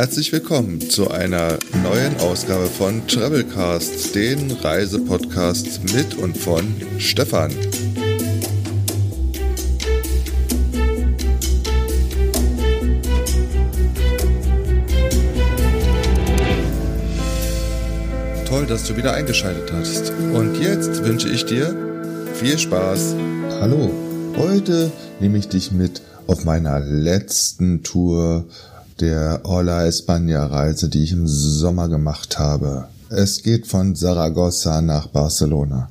Herzlich willkommen zu einer neuen Ausgabe von Travelcast, den Reisepodcast mit und von Stefan. Toll, dass du wieder eingeschaltet hast. Und jetzt wünsche ich dir viel Spaß. Hallo, heute nehme ich dich mit auf meiner letzten Tour der Orla España Reise, die ich im Sommer gemacht habe. Es geht von Saragossa nach Barcelona.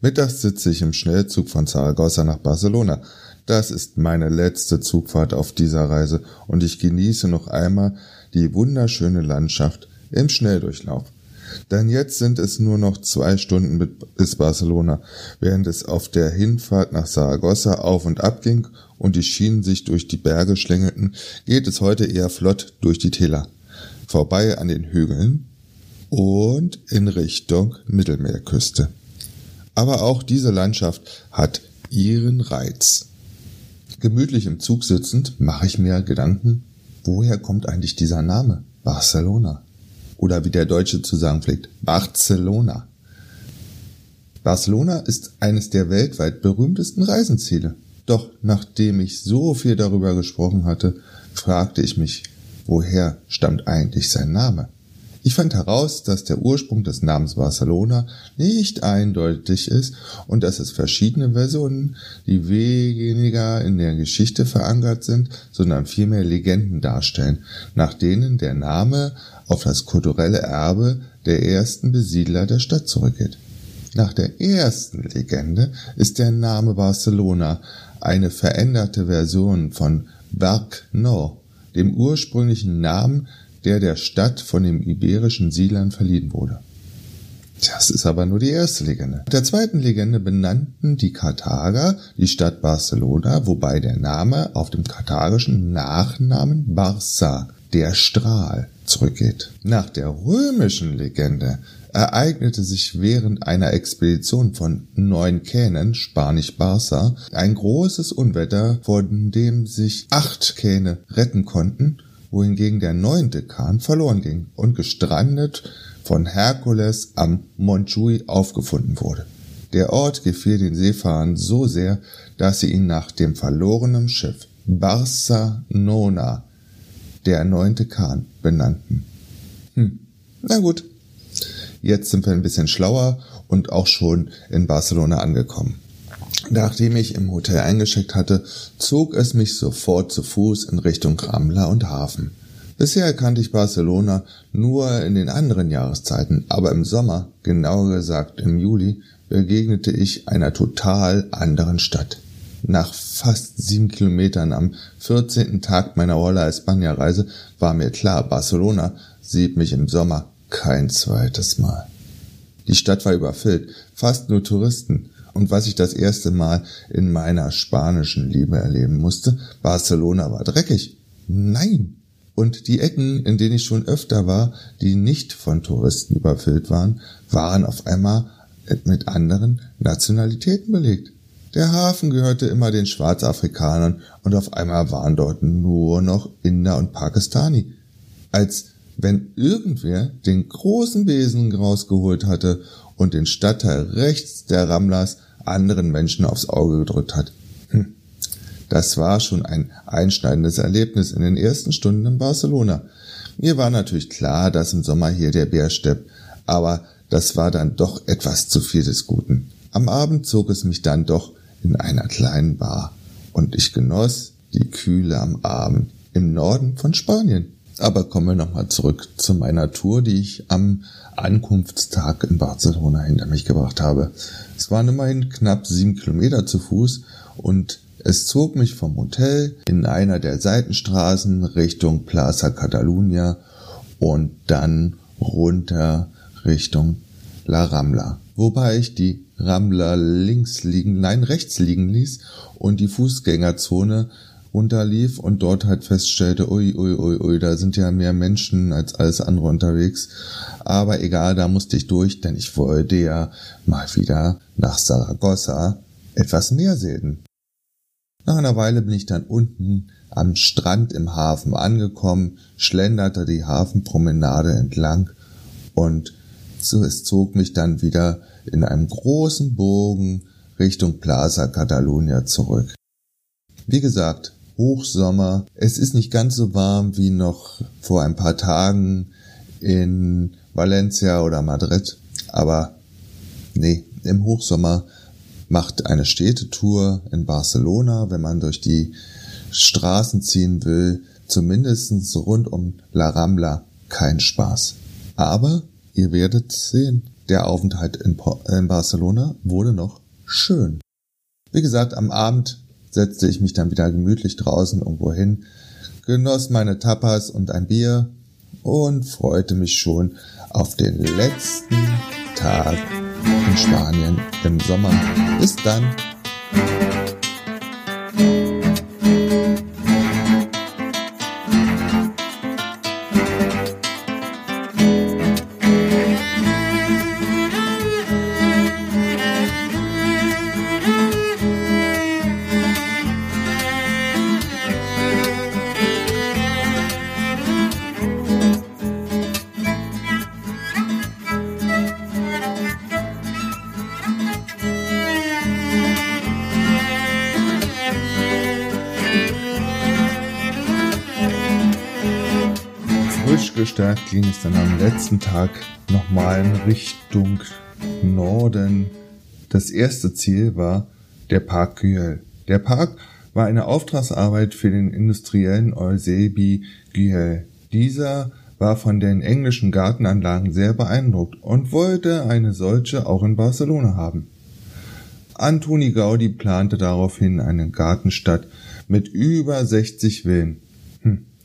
Mittags sitze ich im Schnellzug von Saragossa nach Barcelona. Das ist meine letzte Zugfahrt auf dieser Reise und ich genieße noch einmal die wunderschöne Landschaft im Schnelldurchlauf. Denn jetzt sind es nur noch zwei Stunden bis Barcelona, während es auf der Hinfahrt nach Saragossa auf und ab ging und die Schienen sich durch die Berge schlängelten, geht es heute eher flott durch die Täler, vorbei an den Hügeln und in Richtung Mittelmeerküste. Aber auch diese Landschaft hat ihren Reiz. Gemütlich im Zug sitzend mache ich mir Gedanken, woher kommt eigentlich dieser Name Barcelona? Oder wie der Deutsche zu sagen pflegt, Barcelona. Barcelona ist eines der weltweit berühmtesten Reisenziele. Doch nachdem ich so viel darüber gesprochen hatte, fragte ich mich, woher stammt eigentlich sein Name? Ich fand heraus, dass der Ursprung des Namens Barcelona nicht eindeutig ist und dass es verschiedene Versionen, die weniger in der Geschichte verankert sind, sondern vielmehr Legenden darstellen, nach denen der Name auf das kulturelle Erbe der ersten Besiedler der Stadt zurückgeht. Nach der ersten Legende ist der Name Barcelona eine veränderte Version von Berg No, dem ursprünglichen Namen, der der Stadt von den iberischen Siedlern verliehen wurde. Das ist aber nur die erste Legende. Nach der zweiten Legende benannten die Karthager die Stadt Barcelona, wobei der Name auf dem karthagischen Nachnamen Barça, der Strahl, zurückgeht. Nach der römischen Legende ereignete sich während einer Expedition von neun Kähnen, spanisch Barça, ein großes Unwetter, von dem sich acht Kähne retten konnten, wohingegen der neunte Kahn verloren ging und gestrandet von Herkules am Montjuy aufgefunden wurde. Der Ort gefiel den Seefahrern so sehr, dass sie ihn nach dem verlorenen Schiff Barcelona, der neunte Kahn, benannten. Hm, na gut, Jetzt sind wir ein bisschen schlauer und auch schon in Barcelona angekommen. Nachdem ich im Hotel eingeschickt hatte, zog es mich sofort zu Fuß in Richtung Rambla und Hafen. Bisher kannte ich Barcelona nur in den anderen Jahreszeiten, aber im Sommer, genauer gesagt im Juli, begegnete ich einer total anderen Stadt. Nach fast sieben Kilometern am 14. Tag meiner Roller España Reise war mir klar, Barcelona sieht mich im Sommer kein zweites Mal. Die Stadt war überfüllt, fast nur Touristen. Und was ich das erste Mal in meiner spanischen Liebe erleben musste, Barcelona war dreckig. Nein! Und die Ecken, in denen ich schon öfter war, die nicht von Touristen überfüllt waren, waren auf einmal mit anderen Nationalitäten belegt. Der Hafen gehörte immer den Schwarzafrikanern und auf einmal waren dort nur noch Inder und Pakistani. Als wenn irgendwer den großen Besen rausgeholt hatte und den Stadtteil rechts der Ramlas anderen Menschen aufs Auge gedrückt hat. Hm. Das war schon ein einschneidendes Erlebnis in den ersten Stunden in Barcelona. Mir war natürlich klar, dass im Sommer hier der Bär steppt, aber das war dann doch etwas zu viel des Guten. Am Abend zog es mich dann doch in einer kleinen Bar und ich genoss die Kühle am Abend im Norden von Spanien. Aber kommen wir nochmal zurück zu meiner Tour, die ich am Ankunftstag in Barcelona hinter mich gebracht habe. Es waren immerhin knapp sieben Kilometer zu Fuß und es zog mich vom Hotel in einer der Seitenstraßen Richtung Plaza Catalunya und dann runter Richtung La Rambla. Wobei ich die Rambla links liegen, nein, rechts liegen ließ und die Fußgängerzone runterlief und dort halt feststellte, ui, ui, ui, ui, da sind ja mehr Menschen als alles andere unterwegs. Aber egal, da musste ich durch, denn ich wollte ja mal wieder nach Saragossa etwas mehr sehen. Nach einer Weile bin ich dann unten am Strand im Hafen angekommen, schlenderte die Hafenpromenade entlang und so, es zog mich dann wieder in einem großen Bogen Richtung Plaza Catalunya zurück. Wie gesagt, Hochsommer. Es ist nicht ganz so warm wie noch vor ein paar Tagen in Valencia oder Madrid, aber nee, im Hochsommer macht eine Städtetour in Barcelona, wenn man durch die Straßen ziehen will, zumindest rund um La Rambla kein Spaß. Aber ihr werdet sehen, der Aufenthalt in, in Barcelona wurde noch schön. Wie gesagt, am Abend setzte ich mich dann wieder gemütlich draußen irgendwo hin, genoss meine Tapas und ein Bier und freute mich schon auf den letzten Tag in Spanien im Sommer. Bis dann. Gestärkt ging es dann am letzten Tag nochmal in Richtung Norden. Das erste Ziel war der Park Güell. Der Park war eine Auftragsarbeit für den Industriellen Eusebi Güell. Dieser war von den englischen Gartenanlagen sehr beeindruckt und wollte eine solche auch in Barcelona haben. Antoni Gaudi plante daraufhin eine Gartenstadt mit über 60 Villen.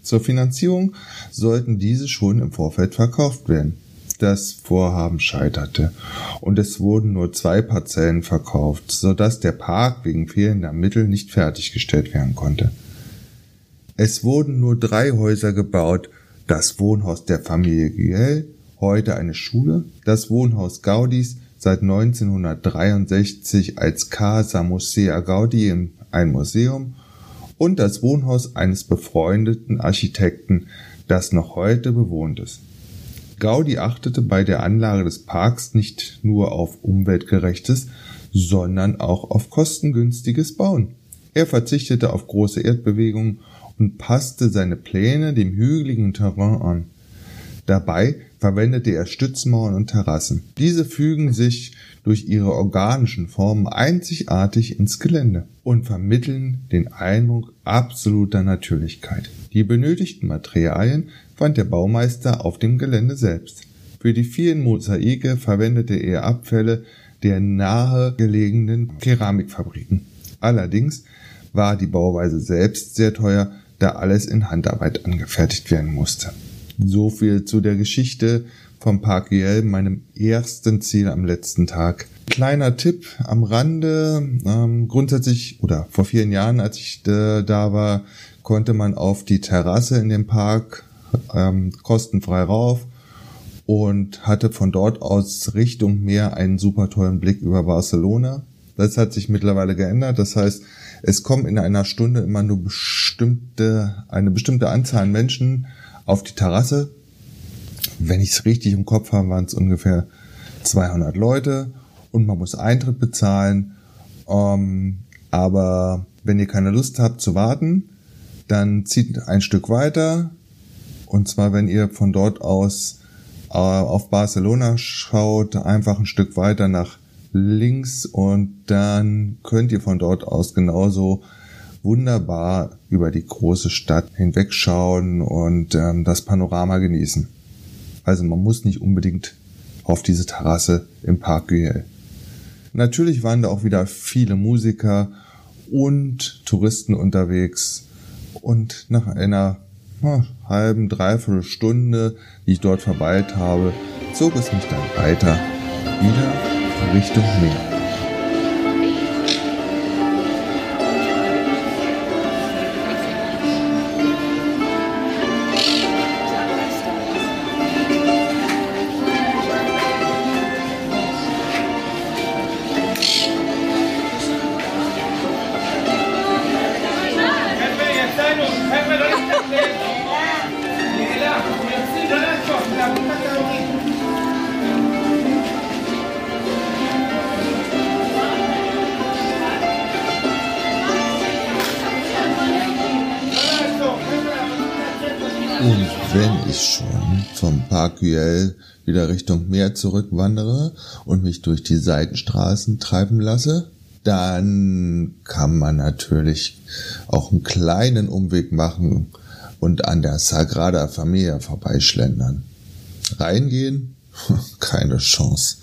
Zur Finanzierung sollten diese schon im Vorfeld verkauft werden. Das Vorhaben scheiterte und es wurden nur zwei Parzellen verkauft, so dass der Park wegen fehlender Mittel nicht fertiggestellt werden konnte. Es wurden nur drei Häuser gebaut, das Wohnhaus der Familie Güell, heute eine Schule, das Wohnhaus Gaudis, seit 1963 als Casa Musea Gaudi ein Museum und das Wohnhaus eines befreundeten Architekten, das noch heute bewohnt ist. Gaudi achtete bei der Anlage des Parks nicht nur auf umweltgerechtes, sondern auch auf kostengünstiges Bauen. Er verzichtete auf große Erdbewegungen und passte seine Pläne dem hügeligen Terrain an. Dabei verwendete er Stützmauern und Terrassen. Diese fügen sich durch ihre organischen Formen einzigartig ins Gelände und vermitteln den Eindruck absoluter Natürlichkeit. Die benötigten Materialien fand der Baumeister auf dem Gelände selbst. Für die vielen Mosaike verwendete er Abfälle der nahe gelegenen Keramikfabriken. Allerdings war die Bauweise selbst sehr teuer, da alles in Handarbeit angefertigt werden musste. So viel zu der Geschichte vom Park Güell, meinem ersten Ziel am letzten Tag. Kleiner Tipp am Rande, ähm, grundsätzlich oder vor vielen Jahren, als ich äh, da war, konnte man auf die Terrasse in dem Park ähm, kostenfrei rauf und hatte von dort aus Richtung Meer einen super tollen Blick über Barcelona. Das hat sich mittlerweile geändert. Das heißt, es kommen in einer Stunde immer nur bestimmte, eine bestimmte Anzahl an Menschen auf die Terrasse wenn ich es richtig im Kopf habe, waren es ungefähr 200 Leute und man muss Eintritt bezahlen. Ähm, aber wenn ihr keine Lust habt zu warten, dann zieht ein Stück weiter. Und zwar, wenn ihr von dort aus äh, auf Barcelona schaut, einfach ein Stück weiter nach links und dann könnt ihr von dort aus genauso wunderbar über die große Stadt hinwegschauen und ähm, das Panorama genießen. Also man muss nicht unbedingt auf diese Terrasse im Park Güell. Natürlich waren da auch wieder viele Musiker und Touristen unterwegs und nach einer na, halben, dreiviertel Stunde, die ich dort verweilt habe, zog es mich dann weiter wieder Richtung Meer. Güell wieder Richtung Meer zurückwandere und mich durch die Seitenstraßen treiben lasse, dann kann man natürlich auch einen kleinen Umweg machen und an der Sagrada Familia vorbeischlendern. Reingehen? Keine Chance.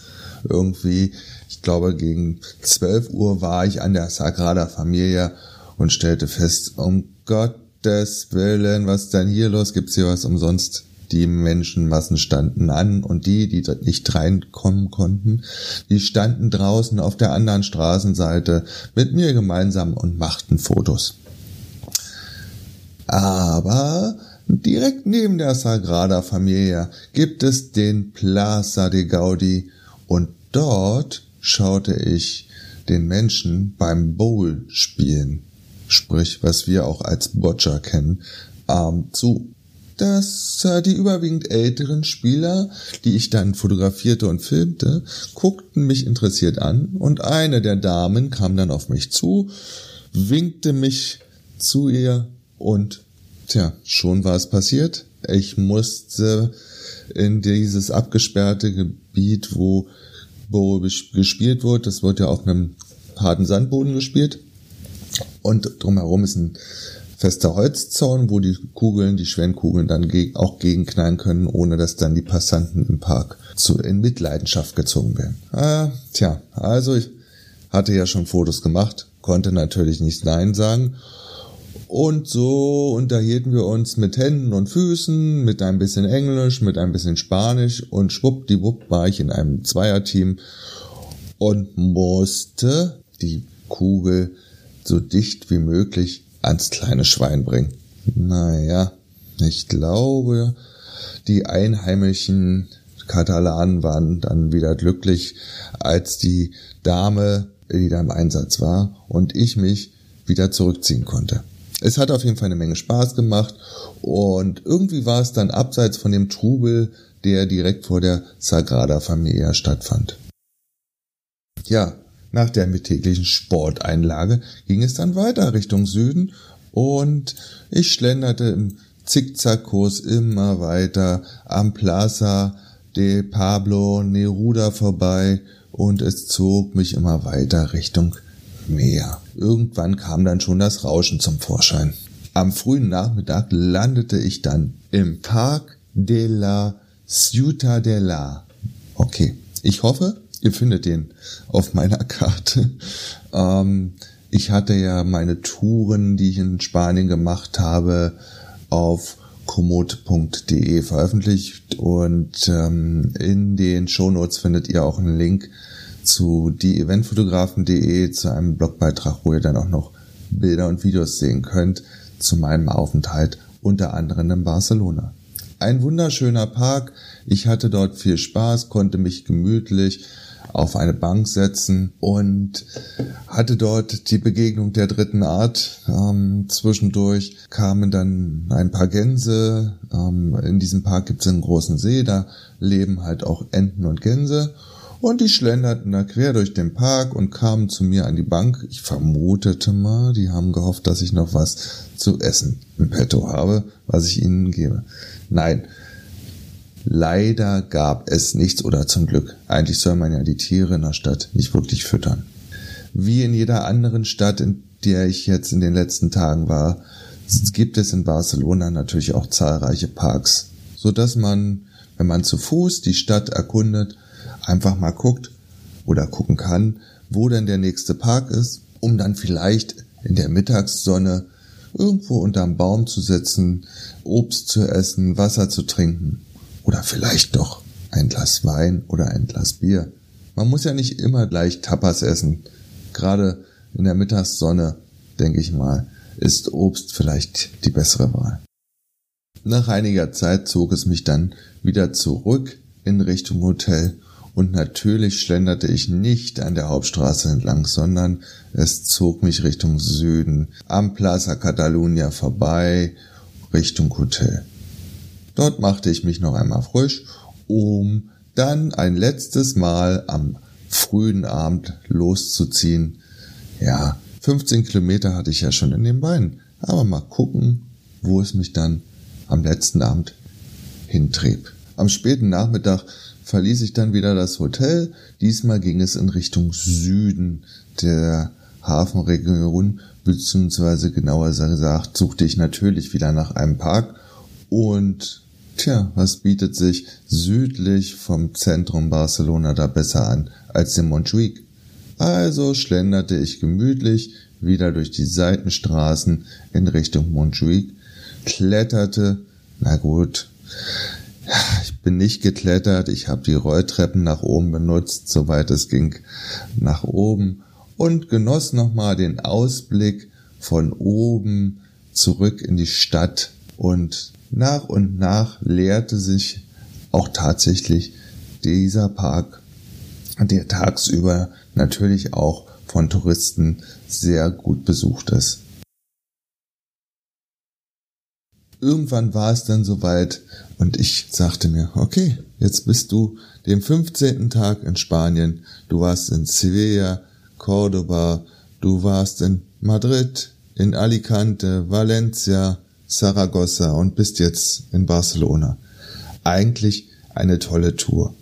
Irgendwie, ich glaube, gegen 12 Uhr war ich an der Sagrada Familia und stellte fest, um Gottes Willen, was ist denn hier los? Gibt's hier was umsonst? Die Menschenmassen standen an und die, die dort nicht reinkommen konnten, die standen draußen auf der anderen Straßenseite mit mir gemeinsam und machten Fotos. Aber direkt neben der Sagrada Familia gibt es den Plaza de Gaudi und dort schaute ich den Menschen beim Bowl spielen, sprich was wir auch als Boccia kennen, ähm, zu. Dass äh, die überwiegend älteren Spieler, die ich dann fotografierte und filmte, guckten mich interessiert an und eine der Damen kam dann auf mich zu, winkte mich zu ihr und tja, schon war es passiert. Ich musste in dieses abgesperrte Gebiet, wo wo gespielt wird. Das wird ja auf einem harten Sandboden gespielt. Und drumherum ist ein fester Holzzaun, wo die Kugeln, die Schwemmkugeln dann auch gegenknallen können, ohne dass dann die Passanten im Park zu, in Mitleidenschaft gezogen werden. Ah, tja, also ich hatte ja schon Fotos gemacht, konnte natürlich nicht Nein sagen und so unterhielten wir uns mit Händen und Füßen, mit ein bisschen Englisch, mit ein bisschen Spanisch und schwuppdiwupp war ich in einem Zweierteam und musste die Kugel so dicht wie möglich ans kleine Schwein bringen. Naja, ich glaube, die einheimischen Katalanen waren dann wieder glücklich, als die Dame wieder im Einsatz war und ich mich wieder zurückziehen konnte es hat auf jeden Fall eine Menge Spaß gemacht und irgendwie war es dann abseits von dem Trubel, der direkt vor der Sagrada Familia stattfand. Ja, nach der mittäglichen Sporteinlage ging es dann weiter Richtung Süden und ich schlenderte im Zickzackkurs immer weiter am Plaza de Pablo Neruda vorbei und es zog mich immer weiter Richtung Meer. Irgendwann kam dann schon das Rauschen zum Vorschein. Am frühen Nachmittag landete ich dann im Park de la Ciutadella. Okay, ich hoffe, ihr findet den auf meiner Karte. Ähm, ich hatte ja meine Touren, die ich in Spanien gemacht habe, auf komoot.de veröffentlicht und ähm, in den Shownotes findet ihr auch einen Link zu dieeventfotografen.de zu einem Blogbeitrag, wo ihr dann auch noch Bilder und Videos sehen könnt zu meinem Aufenthalt unter anderem in Barcelona. Ein wunderschöner Park. Ich hatte dort viel Spaß, konnte mich gemütlich auf eine Bank setzen und hatte dort die Begegnung der dritten Art. Ähm, zwischendurch kamen dann ein paar Gänse. Ähm, in diesem Park gibt es einen großen See, da leben halt auch Enten und Gänse und die schlenderten da quer durch den Park und kamen zu mir an die Bank. Ich vermutete mal, die haben gehofft, dass ich noch was zu essen im Petto habe, was ich ihnen gebe. Nein, leider gab es nichts oder zum Glück. Eigentlich soll man ja die Tiere in der Stadt nicht wirklich füttern. Wie in jeder anderen Stadt, in der ich jetzt in den letzten Tagen war, gibt es in Barcelona natürlich auch zahlreiche Parks, so dass man, wenn man zu Fuß die Stadt erkundet, einfach mal guckt oder gucken kann, wo denn der nächste Park ist, um dann vielleicht in der Mittagssonne irgendwo unterm Baum zu sitzen, Obst zu essen, Wasser zu trinken oder vielleicht doch ein Glas Wein oder ein Glas Bier. Man muss ja nicht immer gleich Tapas essen. Gerade in der Mittagssonne, denke ich mal, ist Obst vielleicht die bessere Wahl. Nach einiger Zeit zog es mich dann wieder zurück in Richtung Hotel und natürlich schlenderte ich nicht an der Hauptstraße entlang, sondern es zog mich Richtung Süden, am Plaza Catalunya vorbei, Richtung Hotel. Dort machte ich mich noch einmal frisch, um dann ein letztes Mal am frühen Abend loszuziehen. Ja, 15 Kilometer hatte ich ja schon in den Beinen, aber mal gucken, wo es mich dann am letzten Abend hintrieb. Am späten Nachmittag verließ ich dann wieder das Hotel. Diesmal ging es in Richtung Süden der Hafenregion, beziehungsweise genauer gesagt, suchte ich natürlich wieder nach einem Park und tja, was bietet sich südlich vom Zentrum Barcelona da besser an als den Montjuic? Also schlenderte ich gemütlich wieder durch die Seitenstraßen in Richtung Montjuic, kletterte, na gut, ich bin nicht geklettert, ich habe die Rolltreppen nach oben benutzt, soweit es ging, nach oben und genoss nochmal den Ausblick von oben zurück in die Stadt und nach und nach leerte sich auch tatsächlich dieser Park, der tagsüber natürlich auch von Touristen sehr gut besucht ist. Irgendwann war es dann soweit und ich sagte mir, okay, jetzt bist du den 15. Tag in Spanien, du warst in Sevilla, Cordoba, du warst in Madrid, in Alicante, Valencia, Saragossa und bist jetzt in Barcelona. Eigentlich eine tolle Tour.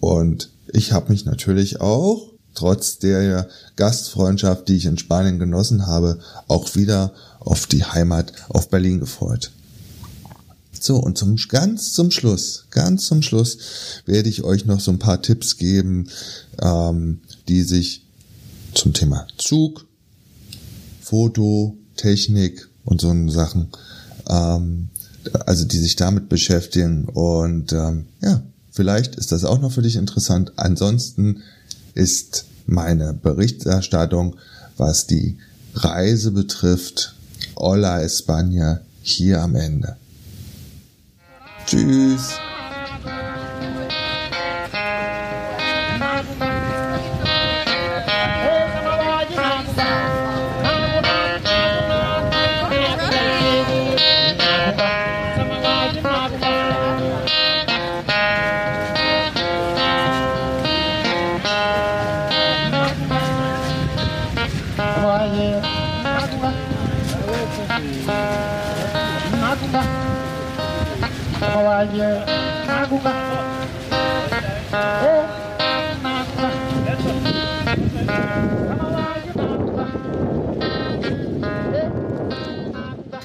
Und ich habe mich natürlich auch, trotz der Gastfreundschaft, die ich in Spanien genossen habe, auch wieder auf die Heimat, auf Berlin gefreut. So, und zum, ganz zum Schluss, ganz zum Schluss werde ich euch noch so ein paar Tipps geben, ähm, die sich zum Thema Zug, Foto, Technik und so Sachen, ähm, also die sich damit beschäftigen. Und ähm, ja, vielleicht ist das auch noch für dich interessant. Ansonsten ist meine Berichterstattung, was die Reise betrifft, Hola España hier am Ende. Tschüss.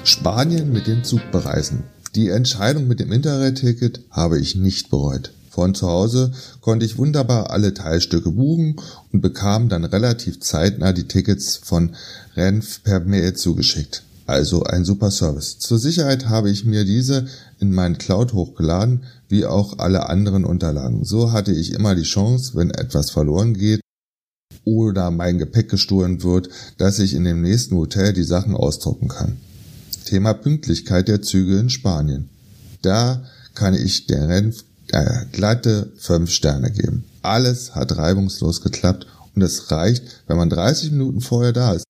Spanien mit dem Zug bereisen. Die Entscheidung mit dem Interrail-Ticket habe ich nicht bereut. Von zu Hause konnte ich wunderbar alle Teilstücke buchen und bekam dann relativ zeitnah die Tickets von Renf per Mail zugeschickt. Also ein super Service. Zur Sicherheit habe ich mir diese in meinen Cloud hochgeladen, wie auch alle anderen Unterlagen. So hatte ich immer die Chance, wenn etwas verloren geht oder mein Gepäck gestohlen wird, dass ich in dem nächsten Hotel die Sachen ausdrucken kann. Thema Pünktlichkeit der Züge in Spanien. Da kann ich der Renf äh, glatte fünf Sterne geben. Alles hat reibungslos geklappt und es reicht, wenn man 30 Minuten vorher da ist.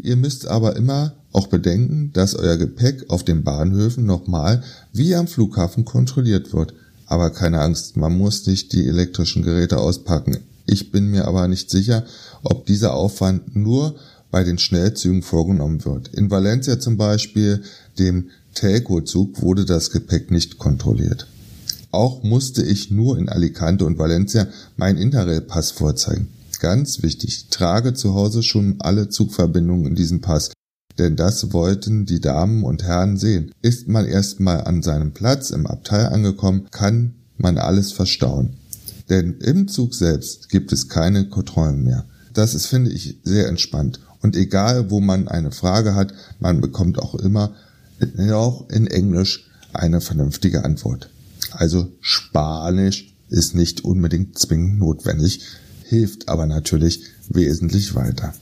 Ihr müsst aber immer auch bedenken, dass euer Gepäck auf den Bahnhöfen nochmal wie am Flughafen kontrolliert wird. Aber keine Angst, man muss nicht die elektrischen Geräte auspacken. Ich bin mir aber nicht sicher, ob dieser Aufwand nur bei den Schnellzügen vorgenommen wird. In Valencia zum Beispiel, dem Telco-Zug, wurde das Gepäck nicht kontrolliert. Auch musste ich nur in Alicante und Valencia meinen Interrail-Pass vorzeigen. Ganz wichtig, trage zu Hause schon alle Zugverbindungen in diesem Pass, denn das wollten die Damen und Herren sehen. Ist man erstmal an seinem Platz im Abteil angekommen, kann man alles verstauen. Denn im Zug selbst gibt es keine Kontrollen mehr. Das ist, finde ich, sehr entspannt. Und egal, wo man eine Frage hat, man bekommt auch immer, auch in Englisch, eine vernünftige Antwort. Also Spanisch ist nicht unbedingt zwingend notwendig, hilft aber natürlich wesentlich weiter.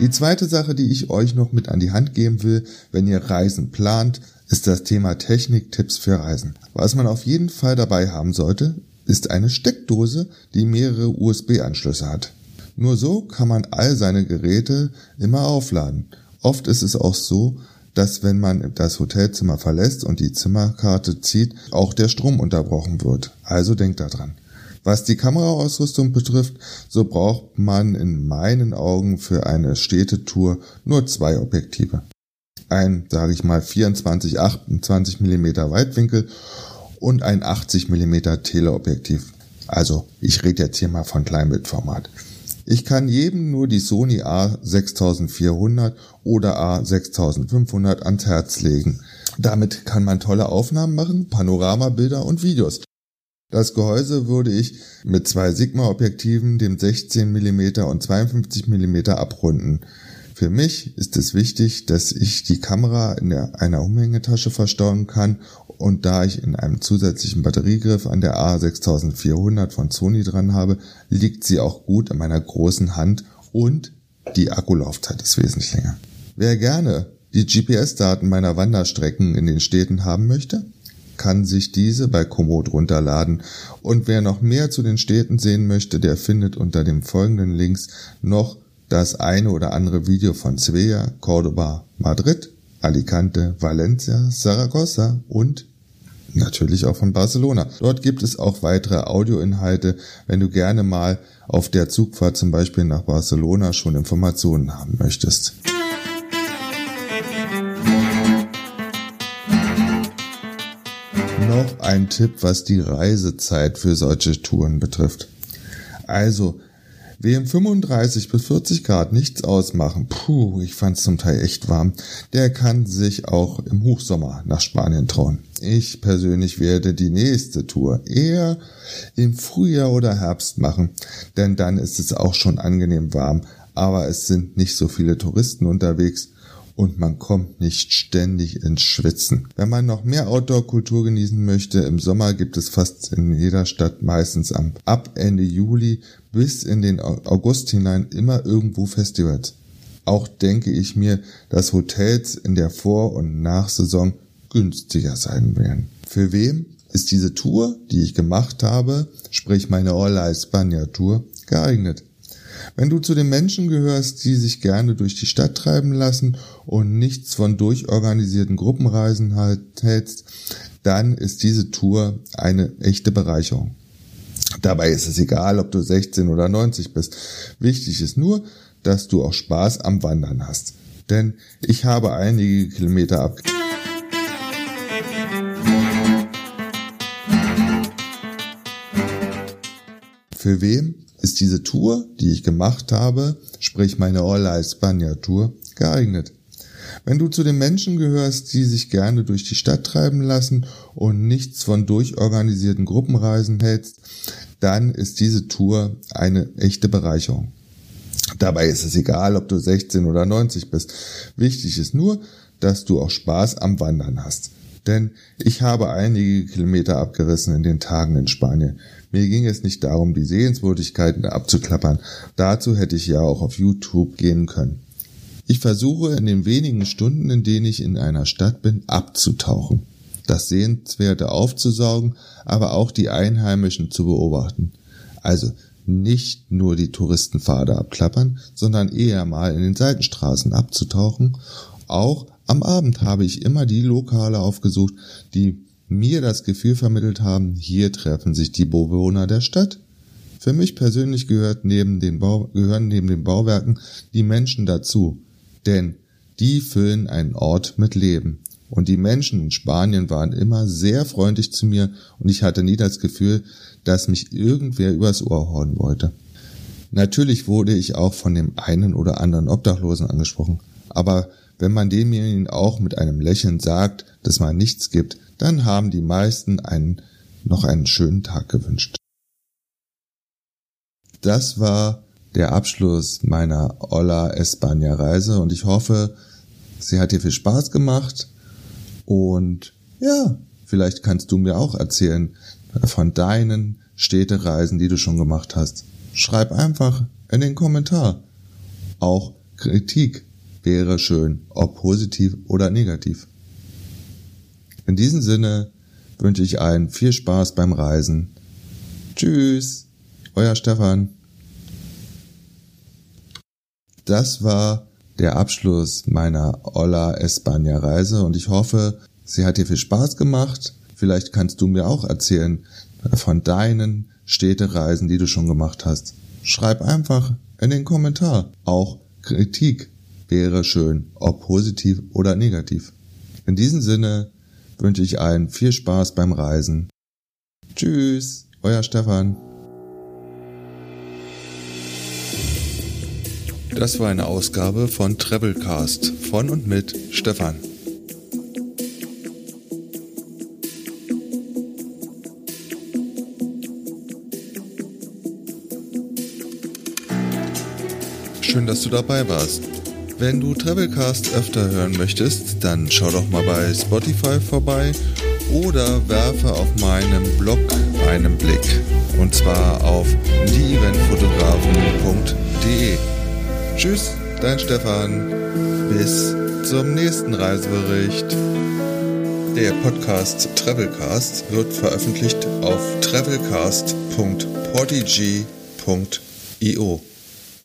Die zweite Sache, die ich euch noch mit an die Hand geben will, wenn ihr Reisen plant, ist das Thema Techniktipps für Reisen. Was man auf jeden Fall dabei haben sollte, ist eine Steckdose, die mehrere USB-Anschlüsse hat. Nur so kann man all seine Geräte immer aufladen. Oft ist es auch so, dass wenn man das Hotelzimmer verlässt und die Zimmerkarte zieht, auch der Strom unterbrochen wird. Also denkt daran. Was die Kameraausrüstung betrifft, so braucht man in meinen Augen für eine Städtetour nur zwei Objektive. Ein, sage ich mal, 24, 28 mm Weitwinkel und ein 80 mm Teleobjektiv. Also ich rede jetzt hier mal von Kleinbildformat. Ich kann jedem nur die Sony A6400 oder A6500 ans Herz legen. Damit kann man tolle Aufnahmen machen, Panoramabilder und Videos. Das Gehäuse würde ich mit zwei Sigma-Objektiven, dem 16 mm und 52 mm abrunden. Für mich ist es wichtig, dass ich die Kamera in einer Umhängetasche verstauen kann und da ich in einem zusätzlichen Batteriegriff an der A6400 von Sony dran habe, liegt sie auch gut in meiner großen Hand und die Akkulaufzeit ist wesentlich länger. Wer gerne die GPS-Daten meiner Wanderstrecken in den Städten haben möchte, kann sich diese bei Komoot runterladen. Und wer noch mehr zu den Städten sehen möchte, der findet unter den folgenden Links noch das eine oder andere Video von Svea, Cordoba, Madrid, Alicante, Valencia, Saragossa und natürlich auch von Barcelona. Dort gibt es auch weitere Audioinhalte, wenn du gerne mal auf der Zugfahrt zum Beispiel nach Barcelona schon Informationen haben möchtest. Noch ein Tipp, was die Reisezeit für solche Touren betrifft. Also, wem 35 bis 40 Grad nichts ausmachen, puh, ich fand's zum Teil echt warm, der kann sich auch im Hochsommer nach Spanien trauen. Ich persönlich werde die nächste Tour eher im Frühjahr oder Herbst machen, denn dann ist es auch schon angenehm warm, aber es sind nicht so viele Touristen unterwegs und man kommt nicht ständig ins Schwitzen. Wenn man noch mehr Outdoor-Kultur genießen möchte, im Sommer gibt es fast in jeder Stadt meistens am, ab Ende Juli bis in den August hinein immer irgendwo Festivals. Auch denke ich mir, dass Hotels in der Vor- und Nachsaison günstiger sein werden. Für wem ist diese Tour, die ich gemacht habe, sprich meine Hola España Tour, geeignet? Wenn du zu den Menschen gehörst, die sich gerne durch die Stadt treiben lassen und nichts von durchorganisierten Gruppenreisen halt hältst, dann ist diese Tour eine echte Bereicherung. Dabei ist es egal, ob du 16 oder 90 bist. Wichtig ist nur, dass du auch Spaß am Wandern hast. Denn ich habe einige Kilometer ab. Für wem ist diese Tour, die ich gemacht habe, sprich meine Hola España Tour, geeignet. Wenn du zu den Menschen gehörst, die sich gerne durch die Stadt treiben lassen und nichts von durchorganisierten Gruppenreisen hältst, dann ist diese Tour eine echte Bereicherung. Dabei ist es egal, ob du 16 oder 90 bist. Wichtig ist nur, dass du auch Spaß am Wandern hast. Denn ich habe einige Kilometer abgerissen in den Tagen in Spanien. Mir ging es nicht darum, die Sehenswürdigkeiten abzuklappern. Dazu hätte ich ja auch auf YouTube gehen können. Ich versuche in den wenigen Stunden, in denen ich in einer Stadt bin, abzutauchen, das Sehenswerte aufzusaugen, aber auch die Einheimischen zu beobachten. Also nicht nur die Touristenpfade abklappern, sondern eher mal in den Seitenstraßen abzutauchen. Auch am Abend habe ich immer die Lokale aufgesucht, die mir das Gefühl vermittelt haben, hier treffen sich die Bewohner der Stadt. Für mich persönlich gehört neben den Bau, gehören neben den Bauwerken die Menschen dazu, denn die füllen einen Ort mit Leben. Und die Menschen in Spanien waren immer sehr freundlich zu mir und ich hatte nie das Gefühl, dass mich irgendwer übers Ohr hauen wollte. Natürlich wurde ich auch von dem einen oder anderen Obdachlosen angesprochen, aber wenn man demjenigen auch mit einem Lächeln sagt, dass man nichts gibt, dann haben die meisten einen noch einen schönen Tag gewünscht. Das war der Abschluss meiner Olla España Reise und ich hoffe, sie hat dir viel Spaß gemacht und ja, vielleicht kannst du mir auch erzählen von deinen Städtereisen, die du schon gemacht hast. Schreib einfach in den Kommentar. Auch Kritik wäre schön, ob positiv oder negativ. In diesem Sinne wünsche ich allen viel Spaß beim Reisen. Tschüss, euer Stefan. Das war der Abschluss meiner Olla España Reise und ich hoffe, sie hat dir viel Spaß gemacht. Vielleicht kannst du mir auch erzählen von deinen Städtereisen, die du schon gemacht hast. Schreib einfach in den Kommentar. Auch Kritik wäre schön, ob positiv oder negativ. In diesem Sinne wünsche ich allen viel Spaß beim Reisen. Tschüss, euer Stefan. Das war eine Ausgabe von Travelcast von und mit Stefan. Schön, dass du dabei warst. Wenn du Travelcast öfter hören möchtest, dann schau doch mal bei Spotify vorbei oder werfe auf meinem Blog einen Blick. Und zwar auf dieeventfotografen.de. Tschüss, dein Stefan. Bis zum nächsten Reisebericht. Der Podcast Travelcast wird veröffentlicht auf travelcast.podigy.io.